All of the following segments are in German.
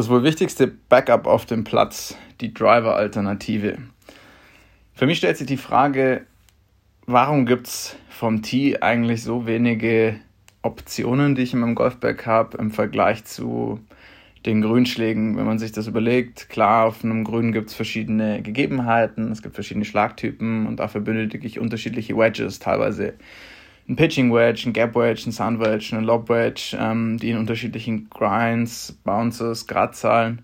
Das wohl wichtigste Backup auf dem Platz, die Driver-Alternative. Für mich stellt sich die Frage, warum gibt es vom Tee eigentlich so wenige Optionen, die ich in meinem Golfbag habe, im Vergleich zu den Grünschlägen, wenn man sich das überlegt. Klar, auf einem Grün gibt es verschiedene Gegebenheiten, es gibt verschiedene Schlagtypen und dafür benötige ich unterschiedliche Wedges, teilweise ein Pitching Wedge, ein Gap Wedge, ein Sun Wedge, ein Lob Wedge, ähm, die in unterschiedlichen Grinds, Bounces, Gradzahlen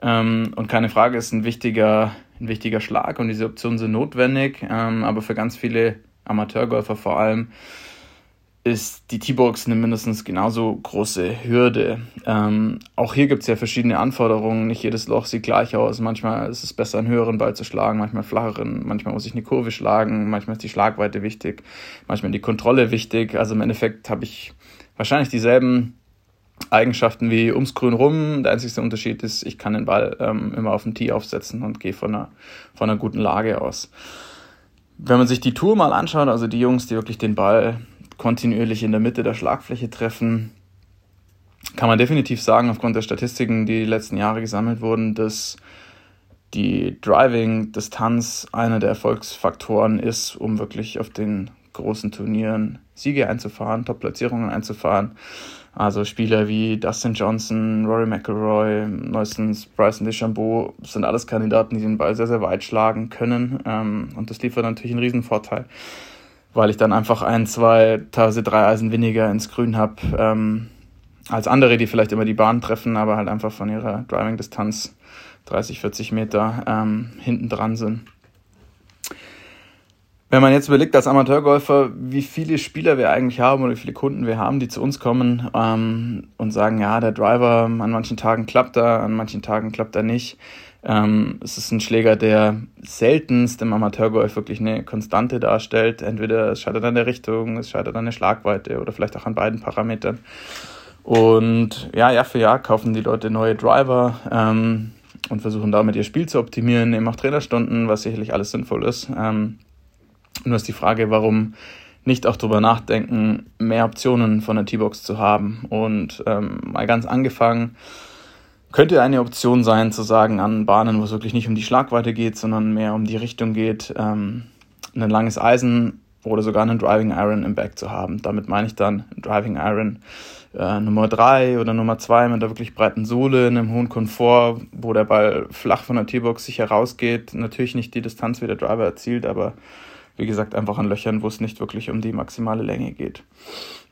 ähm, und keine Frage ist ein wichtiger, ein wichtiger Schlag und diese Optionen sind notwendig, ähm, aber für ganz viele Amateurgolfer vor allem ist die T-Box eine mindestens genauso große Hürde. Ähm, auch hier gibt es ja verschiedene Anforderungen. Nicht jedes Loch sieht gleich aus. Manchmal ist es besser, einen höheren Ball zu schlagen, manchmal flacheren. Manchmal muss ich eine Kurve schlagen. Manchmal ist die Schlagweite wichtig. Manchmal die Kontrolle wichtig. Also im Endeffekt habe ich wahrscheinlich dieselben Eigenschaften wie ums Grün rum. Der einzige Unterschied ist, ich kann den Ball ähm, immer auf den Tee aufsetzen und gehe von einer, von einer guten Lage aus. Wenn man sich die Tour mal anschaut, also die Jungs, die wirklich den Ball kontinuierlich in der Mitte der Schlagfläche treffen, kann man definitiv sagen, aufgrund der Statistiken, die, die letzten Jahre gesammelt wurden, dass die Driving-Distanz einer der Erfolgsfaktoren ist, um wirklich auf den großen Turnieren Siege einzufahren, Top-Platzierungen einzufahren. Also Spieler wie Dustin Johnson, Rory McIlroy, neuestens Bryson DeChambeau sind alles Kandidaten, die den Ball sehr, sehr weit schlagen können. Ähm, und das liefert natürlich einen Riesenvorteil weil ich dann einfach ein, zwei, teilweise drei Eisen weniger ins Grün habe ähm, als andere, die vielleicht immer die Bahn treffen, aber halt einfach von ihrer Driving-Distanz 30, 40 Meter ähm, hinten dran sind. Wenn man jetzt überlegt als Amateurgolfer, wie viele Spieler wir eigentlich haben oder wie viele Kunden wir haben, die zu uns kommen ähm, und sagen, ja, der Driver an manchen Tagen klappt er, an manchen Tagen klappt er nicht, ähm, es ist ein Schläger, der seltenst im Amateurgolf wirklich eine Konstante darstellt. Entweder es scheitert an der Richtung, es scheitert an der Schlagweite oder vielleicht auch an beiden Parametern. Und ja, Jahr für Jahr kaufen die Leute neue Driver ähm, und versuchen damit ihr Spiel zu optimieren, nehmen auch Trainerstunden, was sicherlich alles sinnvoll ist. Ähm, nur ist die Frage, warum nicht auch darüber nachdenken, mehr Optionen von der T-Box zu haben. Und ähm, mal ganz angefangen, könnte eine Option sein, zu sagen, an Bahnen, wo es wirklich nicht um die Schlagweite geht, sondern mehr um die Richtung geht, ähm, ein langes Eisen oder sogar einen Driving Iron im Bag zu haben. Damit meine ich dann Driving Iron äh, Nummer 3 oder Nummer 2 mit der wirklich breiten Sohle, einem hohen Komfort, wo der Ball flach von der T-Box sich herausgeht. Natürlich nicht die Distanz, wie der Driver erzielt, aber wie gesagt, einfach an Löchern, wo es nicht wirklich um die maximale Länge geht.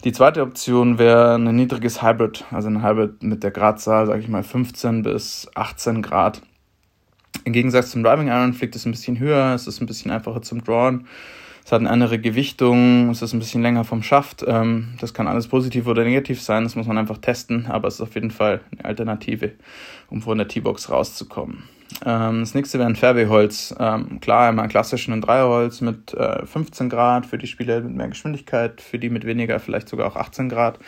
Die zweite Option wäre ein niedriges Hybrid, also ein Hybrid mit der Gradzahl, sage ich mal, 15 bis 18 Grad. Im Gegensatz zum Driving Iron fliegt es ein bisschen höher, es ist ein bisschen einfacher zum Drawn. Es hat eine andere Gewichtung, es ist ein bisschen länger vom Schaft. Ähm, das kann alles positiv oder negativ sein, das muss man einfach testen, aber es ist auf jeden Fall eine Alternative, um von der T-Box rauszukommen. Ähm, das nächste wäre ein Fairway-Holz. Ähm, klar, einmal klassisch ein Dreierholz mit äh, 15 Grad für die Spieler mit mehr Geschwindigkeit, für die mit weniger vielleicht sogar auch 18 Grad.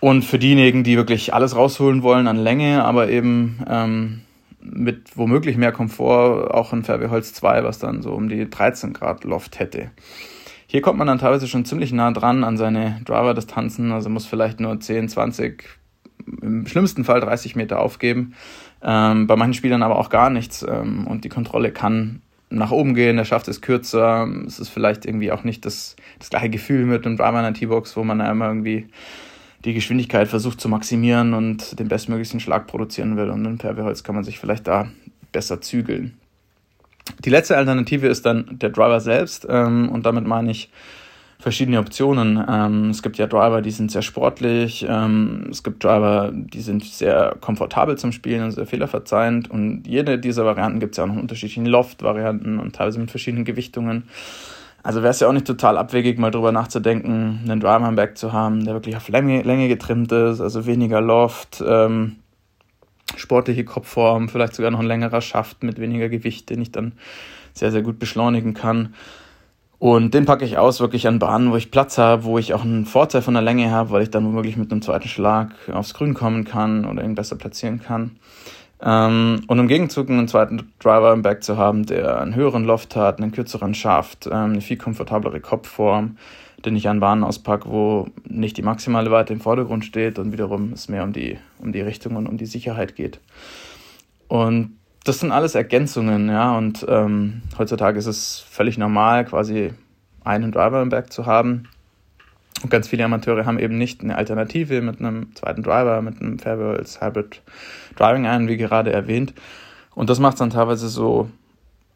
Und für diejenigen, die wirklich alles rausholen wollen an Länge, aber eben ähm, mit womöglich mehr Komfort, auch ein Fairway-Holz 2, was dann so um die 13 Grad Loft hätte. Hier kommt man dann teilweise schon ziemlich nah dran an seine Driver-Distanzen, also muss vielleicht nur 10, 20, im schlimmsten Fall 30 Meter aufgeben. Ähm, bei manchen Spielern aber auch gar nichts. Ähm, und die Kontrolle kann nach oben gehen, der Schaft ist kürzer. Es ist vielleicht irgendwie auch nicht das, das gleiche Gefühl mit einem Driver in der T-Box, wo man immer irgendwie die Geschwindigkeit versucht zu maximieren und den bestmöglichen Schlag produzieren will. Und im Fairway-Holz kann man sich vielleicht da besser zügeln. Die letzte Alternative ist dann der Driver selbst. Ähm, und damit meine ich verschiedene Optionen. Ähm, es gibt ja Driver, die sind sehr sportlich, ähm, es gibt Driver, die sind sehr komfortabel zum Spielen und sehr fehlerverzeihend und jede dieser Varianten gibt es ja auch noch unterschiedliche Loft-Varianten und teilweise mit verschiedenen Gewichtungen. Also wäre es ja auch nicht total abwegig, mal drüber nachzudenken, einen Driver im Back zu haben, der wirklich auf Länge, Länge getrimmt ist, also weniger Loft, ähm, sportliche Kopfform, vielleicht sogar noch ein längerer Schaft mit weniger Gewicht, den ich dann sehr, sehr gut beschleunigen kann. Und den packe ich aus wirklich an Bahnen, wo ich Platz habe, wo ich auch einen Vorteil von der Länge habe, weil ich dann womöglich mit einem zweiten Schlag aufs Grün kommen kann oder ihn besser platzieren kann. Ähm, und im Gegenzug einen zweiten Driver im Back zu haben, der einen höheren Loft hat, einen kürzeren Schaft, ähm, eine viel komfortablere Kopfform, den ich an Bahnen auspacke, wo nicht die maximale Weite im Vordergrund steht und wiederum es mehr um die, um die Richtung und um die Sicherheit geht. Und das sind alles Ergänzungen, ja, und ähm, heutzutage ist es völlig normal, quasi einen Driver im Back zu haben. Und ganz viele Amateure haben eben nicht eine Alternative mit einem zweiten Driver, mit einem Fairwheels Hybrid Driving Iron, wie gerade erwähnt. Und das macht es dann teilweise so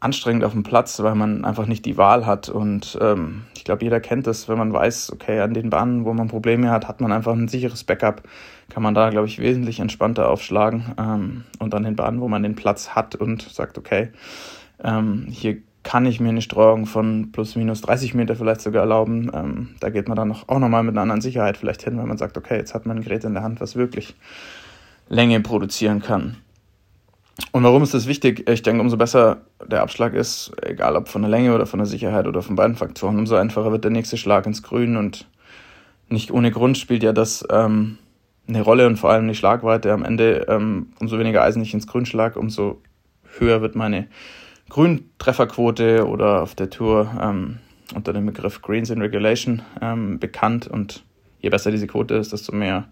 anstrengend auf dem Platz, weil man einfach nicht die Wahl hat. Und ähm, ich glaube, jeder kennt das, wenn man weiß, okay, an den Bahnen, wo man Probleme hat, hat man einfach ein sicheres Backup. Kann man da, glaube ich, wesentlich entspannter aufschlagen. Ähm, und an den Bahnen, wo man den Platz hat und sagt, okay, ähm, hier kann ich mir eine Streuung von plus minus 30 Meter vielleicht sogar erlauben. Ähm, da geht man dann auch nochmal mit einer anderen Sicherheit vielleicht hin, wenn man sagt, okay, jetzt hat man ein Gerät in der Hand, was wirklich Länge produzieren kann. Und warum ist das wichtig? Ich denke, umso besser der Abschlag ist, egal ob von der Länge oder von der Sicherheit oder von beiden Faktoren, umso einfacher wird der nächste Schlag ins Grün. Und nicht ohne Grund spielt ja das ähm, eine Rolle und vor allem die Schlagweite. Am Ende, ähm, umso weniger Eisen ich ins Grün schlag, umso höher wird meine Grüntrefferquote oder auf der Tour ähm, unter dem Begriff Greens in Regulation ähm, bekannt. Und je besser diese Quote ist, desto mehr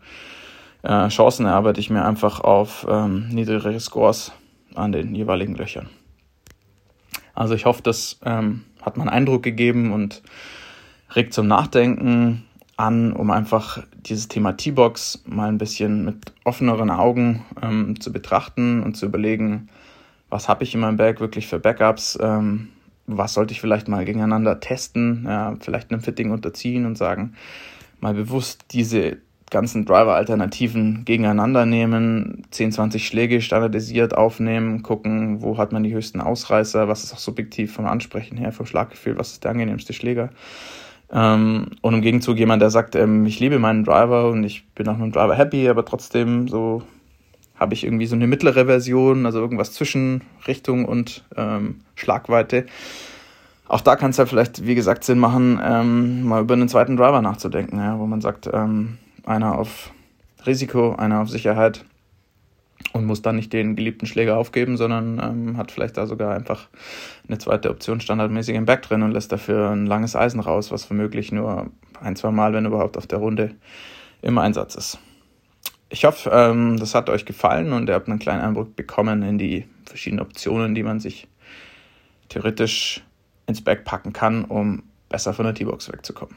äh, Chancen erarbeite ich mir einfach auf ähm, niedrigere Scores an den jeweiligen Löchern. Also ich hoffe, das ähm, hat man Eindruck gegeben und regt zum Nachdenken an, um einfach dieses Thema T-Box mal ein bisschen mit offeneren Augen ähm, zu betrachten und zu überlegen, was habe ich in meinem Bag wirklich für Backups, ähm, was sollte ich vielleicht mal gegeneinander testen, ja, vielleicht einem Fitting unterziehen und sagen, mal bewusst diese ganzen Driver-Alternativen gegeneinander nehmen, 10, 20 Schläge standardisiert aufnehmen, gucken, wo hat man die höchsten Ausreißer, was ist auch subjektiv vom Ansprechen her, vom Schlaggefühl, was ist der angenehmste Schläger. Ähm, und im Gegenzug jemand, der sagt, ähm, ich liebe meinen Driver und ich bin auch mit dem Driver happy, aber trotzdem so habe ich irgendwie so eine mittlere Version, also irgendwas zwischen Richtung und ähm, Schlagweite. Auch da kann es ja vielleicht, wie gesagt, Sinn machen, ähm, mal über einen zweiten Driver nachzudenken, ja, wo man sagt, ähm, einer auf Risiko, einer auf Sicherheit und muss dann nicht den geliebten Schläger aufgeben, sondern ähm, hat vielleicht da sogar einfach eine zweite Option standardmäßig im Back drin und lässt dafür ein langes Eisen raus, was womöglich nur ein, zwei Mal, wenn überhaupt, auf der Runde im Einsatz ist. Ich hoffe, ähm, das hat euch gefallen und ihr habt einen kleinen Eindruck bekommen in die verschiedenen Optionen, die man sich theoretisch ins Back packen kann, um besser von der T-Box wegzukommen.